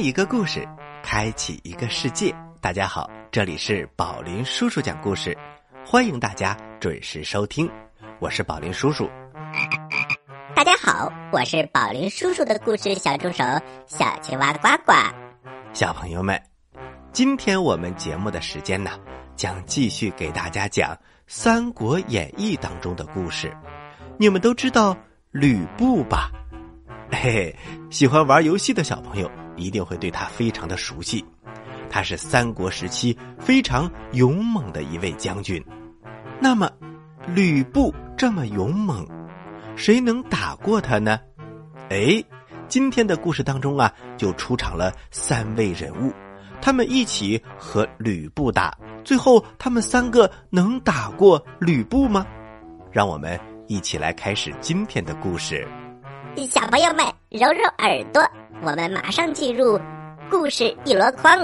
一个故事，开启一个世界。大家好，这里是宝林叔叔讲故事，欢迎大家准时收听。我是宝林叔叔。大家好，我是宝林叔叔的故事小助手小青蛙呱呱。小朋友们，今天我们节目的时间呢，将继续给大家讲《三国演义》当中的故事。你们都知道吕布吧？嘿嘿，喜欢玩游戏的小朋友一定会对他非常的熟悉。他是三国时期非常勇猛的一位将军。那么，吕布这么勇猛，谁能打过他呢？哎，今天的故事当中啊，就出场了三位人物，他们一起和吕布打。最后，他们三个能打过吕布吗？让我们一起来开始今天的故事。小朋友们，揉揉耳朵，我们马上进入故事一箩筐。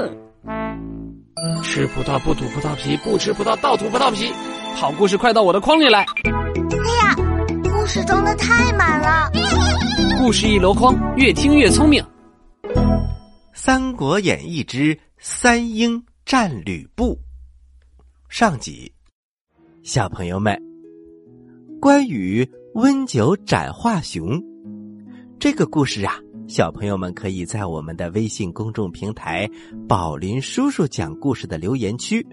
吃葡萄不吐葡萄皮，不吃葡萄倒吐葡萄皮。好故事快到我的筐里来！哎呀，故事装的太满了。故事一箩筐，越听越聪明。《三国演义之三英战吕布》上集，小朋友们，关羽温酒斩华雄。这个故事啊，小朋友们可以在我们的微信公众平台“宝林叔叔讲故事”的留言区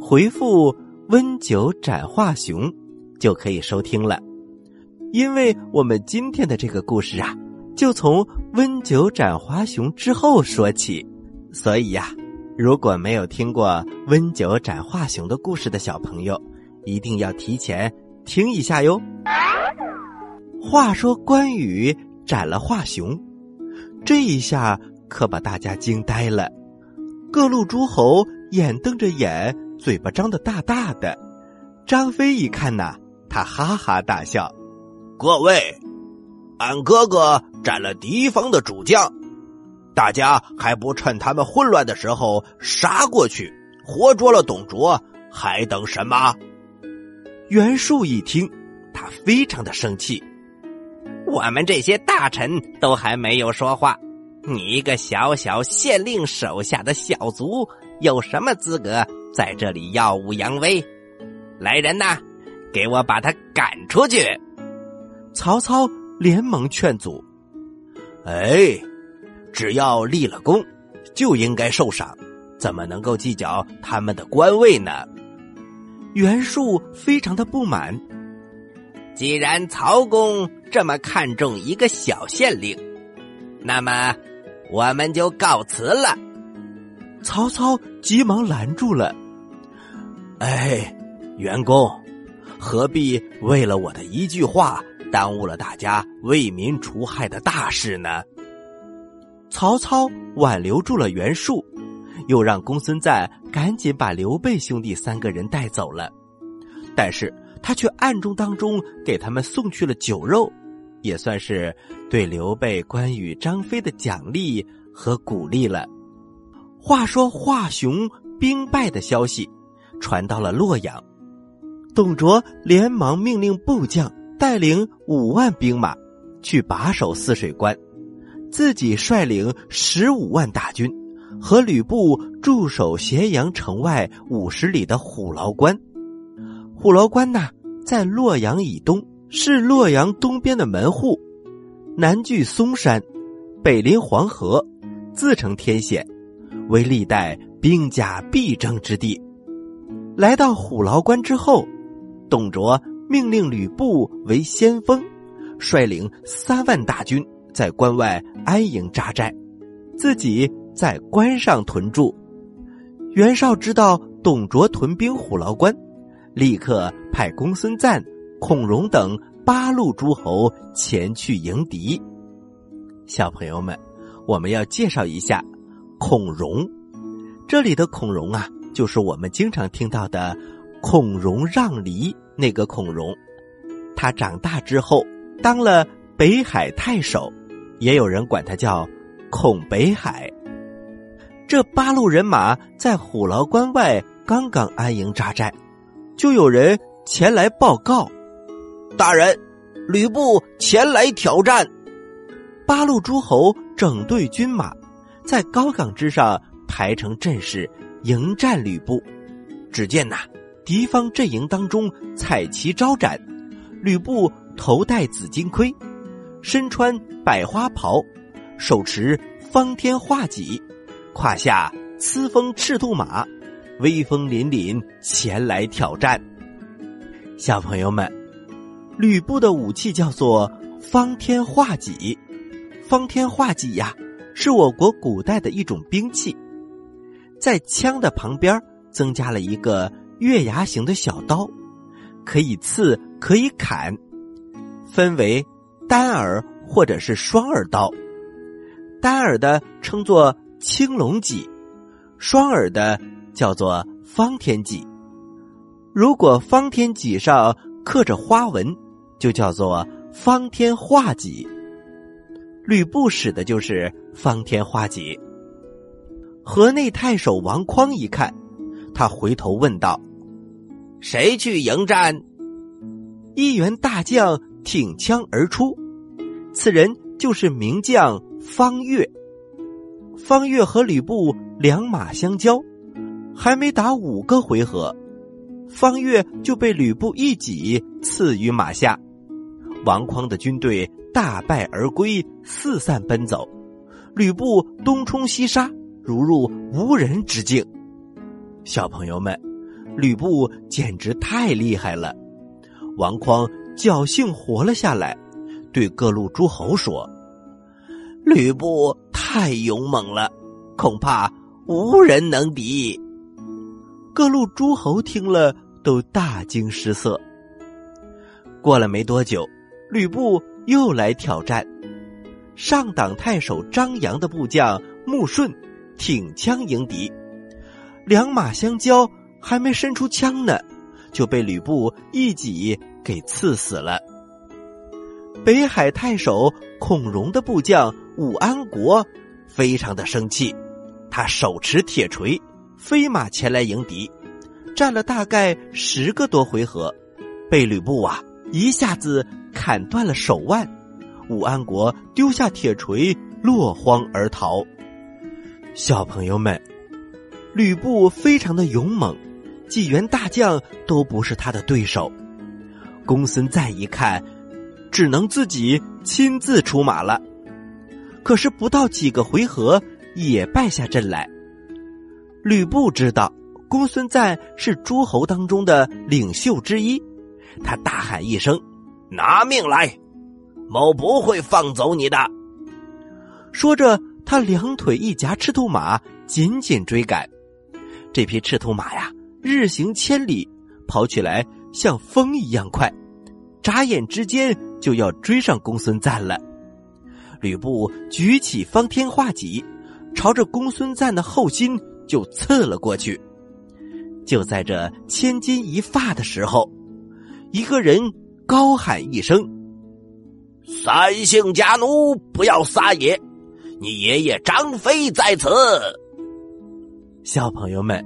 回复“温酒斩华雄”，就可以收听了。因为我们今天的这个故事啊，就从温酒斩华雄之后说起，所以呀，如果没有听过温酒斩华雄的故事的小朋友，一定要提前听一下哟。话说关羽。斩了华雄，这一下可把大家惊呆了。各路诸侯眼瞪着眼，嘴巴张得大大的。张飞一看呐，他哈哈大笑：“各位，俺哥哥斩了敌方的主将，大家还不趁他们混乱的时候杀过去，活捉了董卓，还等什么？”袁术一听，他非常的生气。我们这些大臣都还没有说话，你一个小小县令手下的小卒，有什么资格在这里耀武扬威？来人呐，给我把他赶出去！曹操连忙劝阻：“哎，只要立了功，就应该受赏，怎么能够计较他们的官位呢？”袁术非常的不满。既然曹公这么看重一个小县令，那么我们就告辞了。曹操急忙拦住了。哎，袁公，何必为了我的一句话，耽误了大家为民除害的大事呢？曹操挽留住了袁术，又让公孙瓒赶紧把刘备兄弟三个人带走了。但是。他却暗中当中给他们送去了酒肉，也算是对刘备、关羽、张飞的奖励和鼓励了。话说华雄兵败的消息传到了洛阳，董卓连忙命令部将带领五万兵马去把守泗水关，自己率领十五万大军和吕布驻守咸阳城外五十里的虎牢关。虎牢关呐，在洛阳以东，是洛阳东边的门户，南距嵩山，北临黄河，自成天险，为历代兵家必争之地。来到虎牢关之后，董卓命令吕布为先锋，率领三万大军在关外安营扎寨，自己在关上屯驻。袁绍知道董卓屯兵虎牢关。立刻派公孙瓒、孔融等八路诸侯前去迎敌。小朋友们，我们要介绍一下孔融。这里的孔融啊，就是我们经常听到的“孔融让梨”那个孔融。他长大之后当了北海太守，也有人管他叫孔北海。这八路人马在虎牢关外刚刚安营扎寨。就有人前来报告，大人，吕布前来挑战。八路诸侯整队军马，在高岗之上排成阵势迎战吕布。只见呐，敌方阵营当中彩旗招展，吕布头戴紫金盔，身穿百花袍，手持方天画戟，胯下雌风赤兔马，威风凛凛前来挑战。小朋友们，吕布的武器叫做方天画戟。方天画戟呀，是我国古代的一种兵器，在枪的旁边增加了一个月牙形的小刀，可以刺，可以砍，分为单耳或者是双耳刀。单耳的称作青龙戟，双耳的叫做方天戟。如果方天戟上刻着花纹，就叫做方天画戟。吕布使的就是方天画戟。河内太守王匡一看，他回头问道：“谁去迎战？”一员大将挺枪而出，此人就是名将方悦。方悦和吕布两马相交，还没打五个回合，方悦就被吕布一戟刺于马下。王匡的军队。大败而归，四散奔走。吕布东冲西杀，如入无人之境。小朋友们，吕布简直太厉害了。王匡侥幸活了下来，对各路诸侯说：“吕布太勇猛了，恐怕无人能敌。”各路诸侯听了都大惊失色。过了没多久，吕布。又来挑战，上党太守张扬的部将穆顺挺枪迎敌，两马相交，还没伸出枪呢，就被吕布一戟给刺死了。北海太守孔融的部将武安国非常的生气，他手持铁锤，飞马前来迎敌，战了大概十个多回合，被吕布啊一下子。砍断了手腕，武安国丢下铁锤，落荒而逃。小朋友们，吕布非常的勇猛，几员大将都不是他的对手。公孙瓒一看，只能自己亲自出马了。可是不到几个回合，也败下阵来。吕布知道公孙瓒是诸侯当中的领袖之一，他大喊一声。拿命来！某不会放走你的。说着，他两腿一夹赤兔马，紧紧追赶。这匹赤兔马呀，日行千里，跑起来像风一样快，眨眼之间就要追上公孙瓒了。吕布举起方天画戟，朝着公孙瓒的后心就刺了过去。就在这千钧一发的时候，一个人。高喊一声：“三姓家奴，不要撒野！你爷爷张飞在此。”小朋友们，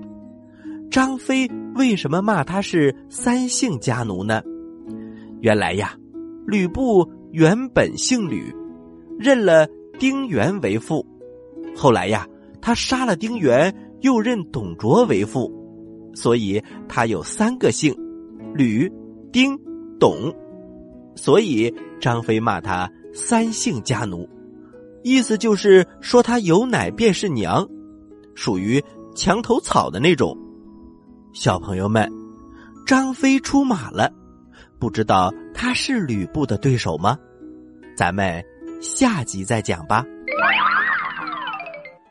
张飞为什么骂他是三姓家奴呢？原来呀，吕布原本姓吕，认了丁原为父。后来呀，他杀了丁原，又认董卓为父，所以他有三个姓：吕、丁。懂，所以张飞骂他三姓家奴，意思就是说他有奶便是娘，属于墙头草的那种。小朋友们，张飞出马了，不知道他是吕布的对手吗？咱们下集再讲吧。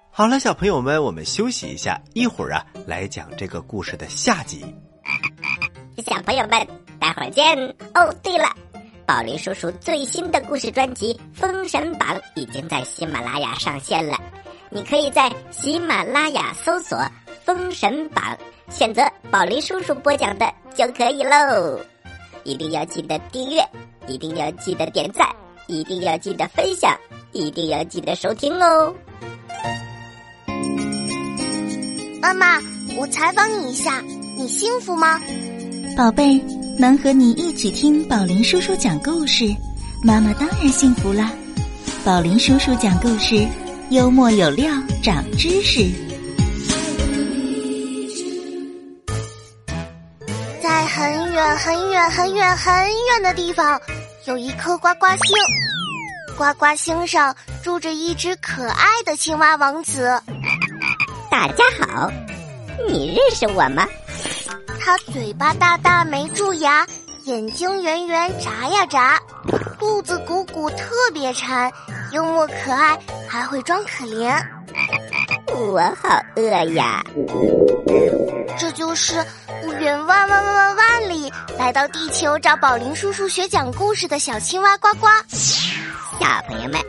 好了，小朋友们，我们休息一下，一会儿啊来讲这个故事的下集。小朋友们。待会儿见哦！对了，宝林叔叔最新的故事专辑《封神榜》已经在喜马拉雅上线了，你可以在喜马拉雅搜索《封神榜》，选择宝林叔叔播讲的就可以喽。一定要记得订阅，一定要记得点赞，一定要记得分享，一定要记得收听哦。妈妈，我采访你一下，你幸福吗？宝贝。能和你一起听宝林叔叔讲故事，妈妈当然幸福啦！宝林叔叔讲故事，幽默有料，长知识。在很远很远很远很远的地方，有一颗呱呱星。呱呱星上住着一只可爱的青蛙王子。大家好，你认识我吗？他嘴巴大大没蛀牙，眼睛圆圆眨呀眨，肚子鼓鼓特别馋，幽默可爱，还会装可怜。我好饿呀！这就是远万万万万万里来到地球找宝林叔叔学讲故事的小青蛙呱呱。小朋友们，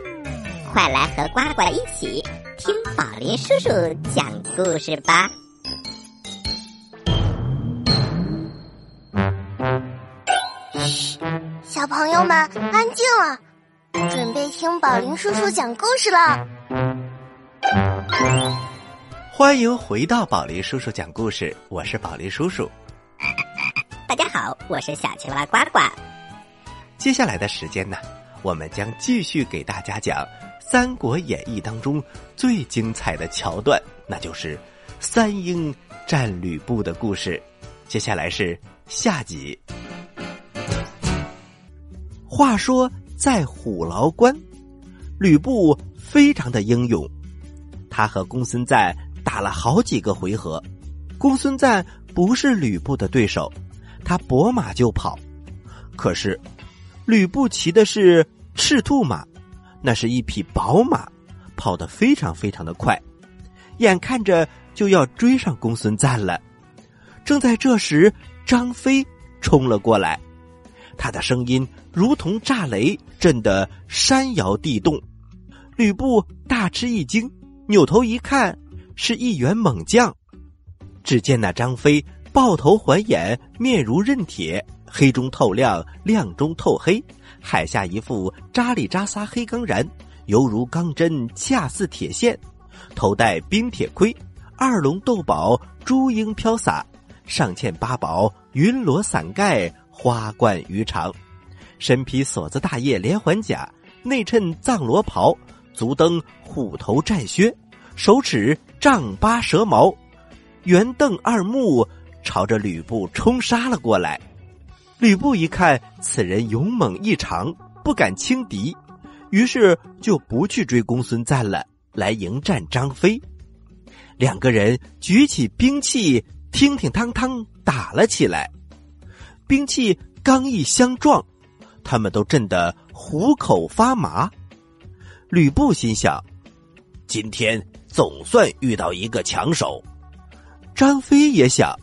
快来和呱呱一起听宝林叔叔讲故事吧！友们安静了，准备听宝林叔叔讲故事了。欢迎回到宝林叔叔讲故事，我是宝林叔叔。大家好，我是小青蛙呱呱。接下来的时间呢，我们将继续给大家讲《三国演义》当中最精彩的桥段，那就是三英战吕布的故事。接下来是下集。话说在虎牢关，吕布非常的英勇，他和公孙瓒打了好几个回合，公孙瓒不是吕布的对手，他拨马就跑。可是吕布骑的是赤兔马，那是一匹宝马，跑得非常非常的快，眼看着就要追上公孙瓒了。正在这时，张飞冲了过来，他的声音如同炸雷，震得山摇地动。吕布大吃一惊，扭头一看，是一员猛将。只见那张飞抱头环眼，面如刃铁，黑中透亮，亮中透黑，海下一副扎里扎撒黑钢髯，犹如钢针，恰似铁线。头戴冰铁盔，二龙斗宝，珠缨飘洒。上嵌八宝，云罗伞盖，花冠鱼肠，身披锁子大叶连环甲，内衬藏罗袍，足蹬虎头战靴，手持丈八蛇矛，圆瞪二目，朝着吕布冲杀了过来。吕布一看此人勇猛异常，不敢轻敌，于是就不去追公孙瓒了，来迎战张飞。两个人举起兵器。听听汤汤打了起来，兵器刚一相撞，他们都震得虎口发麻。吕布心想：今天总算遇到一个强手。张飞也想：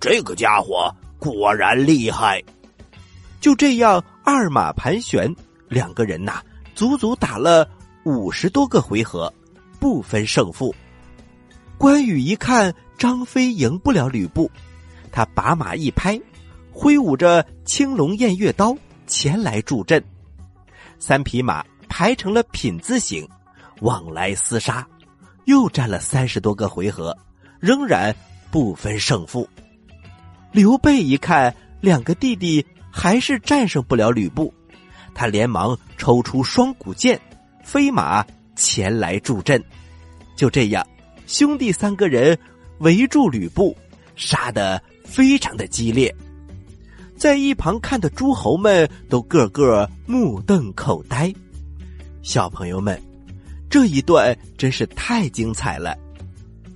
这个家伙果然厉害。就这样，二马盘旋，两个人呐，足足打了五十多个回合，不分胜负。关羽一看。张飞赢不了吕布，他把马一拍，挥舞着青龙偃月刀前来助阵。三匹马排成了品字形，往来厮杀，又战了三十多个回合，仍然不分胜负。刘备一看两个弟弟还是战胜不了吕布，他连忙抽出双股剑，飞马前来助阵。就这样，兄弟三个人。围住吕布，杀得非常的激烈，在一旁看的诸侯们都个个目瞪口呆。小朋友们，这一段真是太精彩了！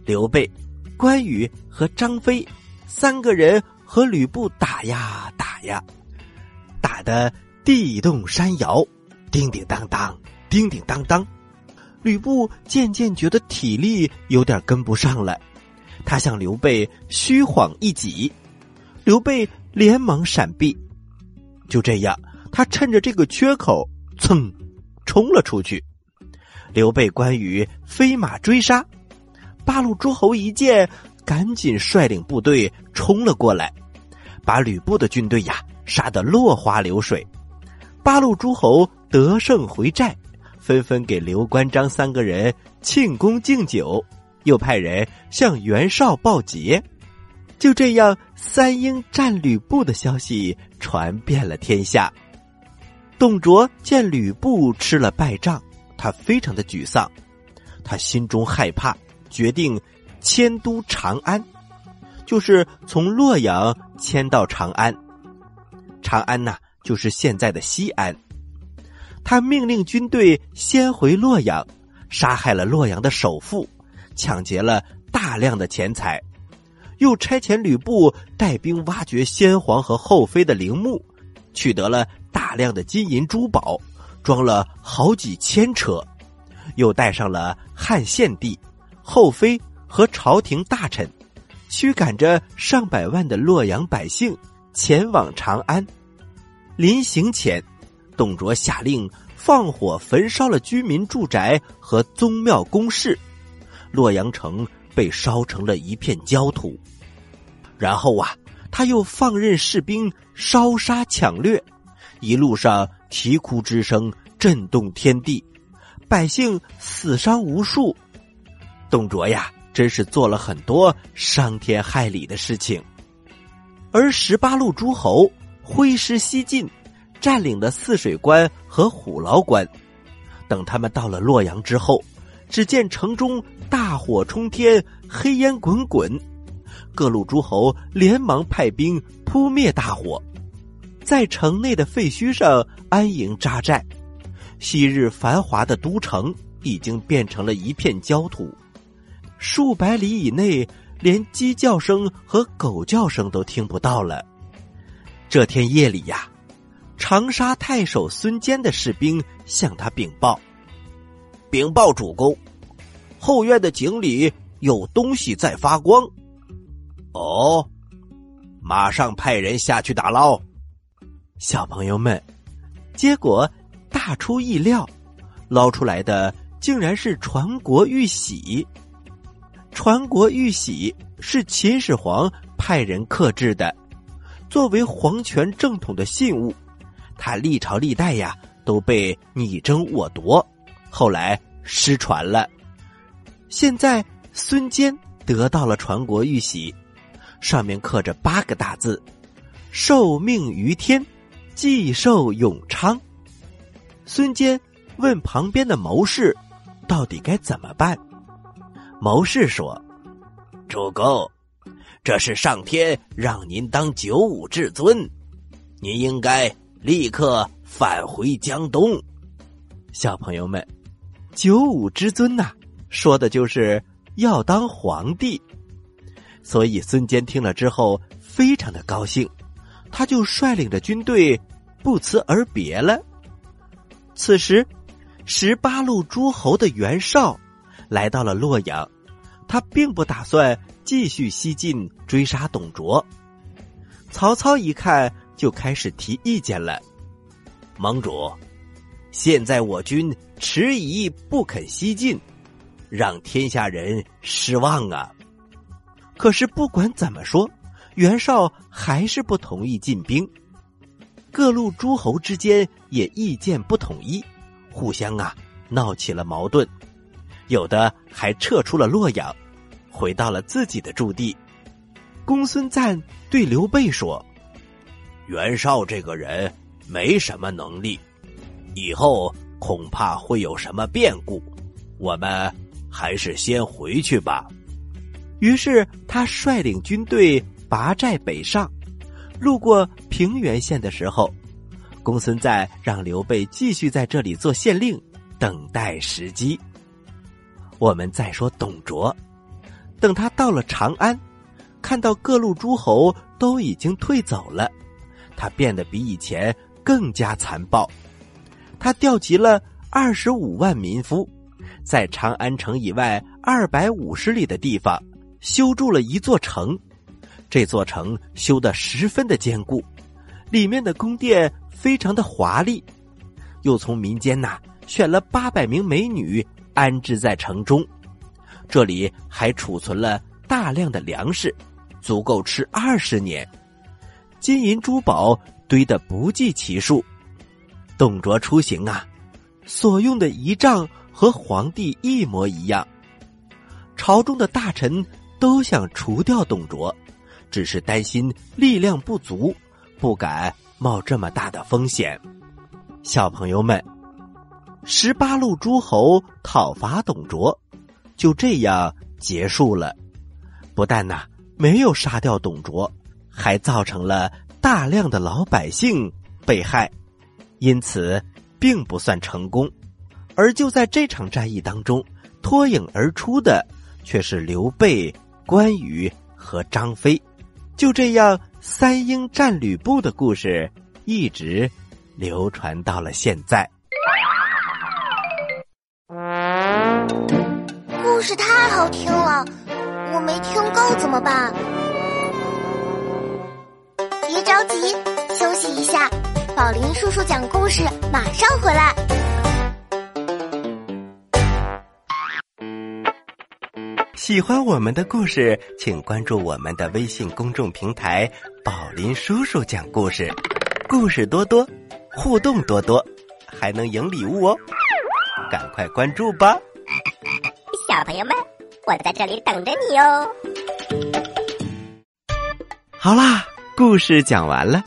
刘备、关羽和张飞三个人和吕布打呀打呀，打得地动山摇，叮叮当当，叮叮当当。吕布渐渐觉得体力有点跟不上了。他向刘备虚晃一戟，刘备连忙闪避。就这样，他趁着这个缺口，噌，冲了出去。刘备、关羽飞马追杀，八路诸侯一见，赶紧率领部队冲了过来，把吕布的军队呀杀得落花流水。八路诸侯得胜回寨，纷纷给刘关张三个人庆功敬酒。又派人向袁绍报捷，就这样，三英战吕布的消息传遍了天下。董卓见吕布吃了败仗，他非常的沮丧，他心中害怕，决定迁都长安，就是从洛阳迁到长安。长安呐，就是现在的西安。他命令军队先回洛阳，杀害了洛阳的首富，抢劫了大量的钱财，又差遣吕布带兵挖掘先皇和后妃的陵墓，取得了大量的金银珠宝，装了好几千车，又带上了汉献帝、后妃和朝廷大臣，驱赶着上百万的洛阳百姓前往长安。临行前。董卓下令放火焚烧了居民住宅和宗庙宫室，洛阳城被烧成了一片焦土。然后啊，他又放任士兵烧杀抢掠，一路上啼哭之声震动天地，百姓死伤无数。董卓呀，真是做了很多伤天害理的事情。而十八路诸侯挥师西进。占领了泗水关和虎牢关，等他们到了洛阳之后，只见城中大火冲天，黑烟滚滚，各路诸侯连忙派兵扑灭大火，在城内的废墟上安营扎寨。昔日繁华的都城已经变成了一片焦土，数百里以内连鸡叫声和狗叫声都听不到了。这天夜里呀。长沙太守孙坚的士兵向他禀报：“禀报主公，后院的井里有东西在发光。”哦，马上派人下去打捞。小朋友们，结果大出意料，捞出来的竟然是传国玉玺。传国玉玺是秦始皇派人刻制的，作为皇权正统的信物。他历朝历代呀都被你争我夺，后来失传了。现在孙坚得到了传国玉玺，上面刻着八个大字：“受命于天，既寿永昌。”孙坚问旁边的谋士：“到底该怎么办？”谋士说：“主公，这是上天让您当九五至尊，您应该。”立刻返回江东，小朋友们，九五之尊呐，说的就是要当皇帝。所以孙坚听了之后非常的高兴，他就率领着军队不辞而别了。此时，十八路诸侯的袁绍来到了洛阳，他并不打算继续西进追杀董卓。曹操一看。就开始提意见了，盟主，现在我军迟疑不肯西进，让天下人失望啊！可是不管怎么说，袁绍还是不同意进兵，各路诸侯之间也意见不统一，互相啊闹起了矛盾，有的还撤出了洛阳，回到了自己的驻地。公孙瓒对刘备说。袁绍这个人没什么能力，以后恐怕会有什么变故，我们还是先回去吧。于是他率领军队拔寨北上，路过平原县的时候，公孙瓒让刘备继续在这里做县令，等待时机。我们再说董卓，等他到了长安，看到各路诸侯都已经退走了。他变得比以前更加残暴，他调集了二十五万民夫，在长安城以外二百五十里的地方修筑了一座城。这座城修的十分的坚固，里面的宫殿非常的华丽，又从民间呐选了八百名美女安置在城中。这里还储存了大量的粮食，足够吃二十年。金银珠宝堆得不计其数，董卓出行啊，所用的仪仗和皇帝一模一样。朝中的大臣都想除掉董卓，只是担心力量不足，不敢冒这么大的风险。小朋友们，十八路诸侯讨伐董卓，就这样结束了。不但呐没有杀掉董卓，还造成了大量的老百姓被害，因此并不算成功。而就在这场战役当中，脱颖而出的却是刘备、关羽和张飞。就这样，三英战吕布的故事一直流传到了现在。故事太好听了，我没听够怎么办？别着急，休息一下。宝林叔叔讲故事，马上回来。喜欢我们的故事，请关注我们的微信公众平台“宝林叔叔讲故事”，故事多多，互动多多，还能赢礼物哦！赶快关注吧！小朋友们，我在这里等着你哦。好啦，故事讲完了。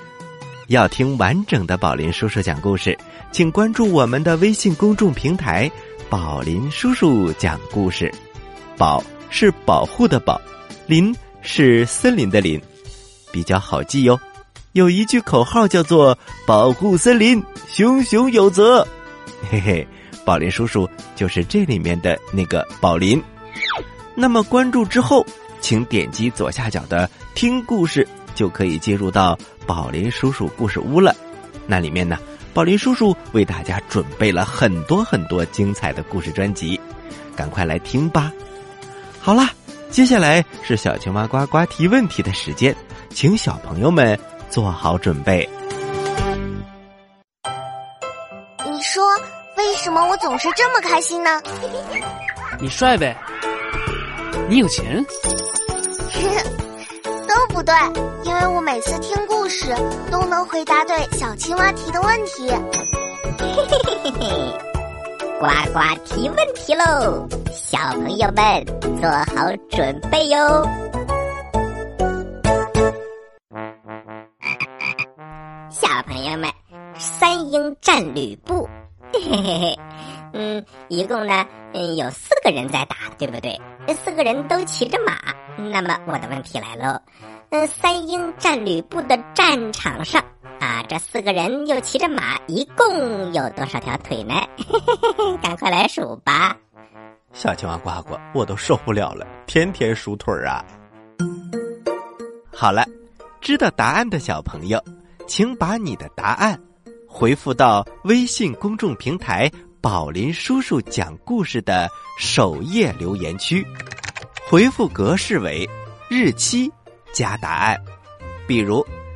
要听完整的宝林叔叔讲故事，请关注我们的微信公众平台“宝林叔叔讲故事”。宝是保护的宝，林是森林的林，比较好记哟。有一句口号叫做“保护森林，熊熊有责”。嘿嘿。宝林叔叔就是这里面的那个宝林。那么关注之后，请点击左下角的“听故事”，就可以进入到宝林叔叔故事屋了。那里面呢，宝林叔叔为大家准备了很多很多精彩的故事专辑，赶快来听吧。好啦，接下来是小青蛙呱呱提问题的时间，请小朋友们做好准备。你说。为什么我总是这么开心呢？你帅呗，你有钱，都不对，因为我每次听故事都能回答对小青蛙提的问题。嘿嘿嘿嘿嘿，呱呱提问题喽，小朋友们做好准备哟。小朋友们，三英战吕布。嘿嘿嘿，嗯，一共呢，嗯，有四个人在打，对不对？四个人都骑着马。那么我的问题来喽，嗯，三英战吕布的战场上，这四个人又骑着马，一共有多少条腿呢？嘿嘿嘿嘿，赶快来数吧！小青蛙呱呱，我都受不了了，天天数腿啊！好了，知道答案的小朋友，请把你的答案。回复到微信公众平台“宝林叔叔讲故事”的首页留言区，回复格式为日期加答案。比如，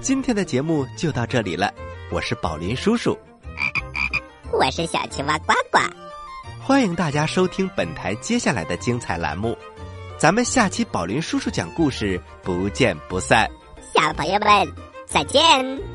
今天的节目就到这里了。我是宝林叔叔，我是小青蛙呱呱，欢迎大家收听本台接下来的精彩栏目。咱们下期宝林叔叔讲故事不见不散。小朋友们再见。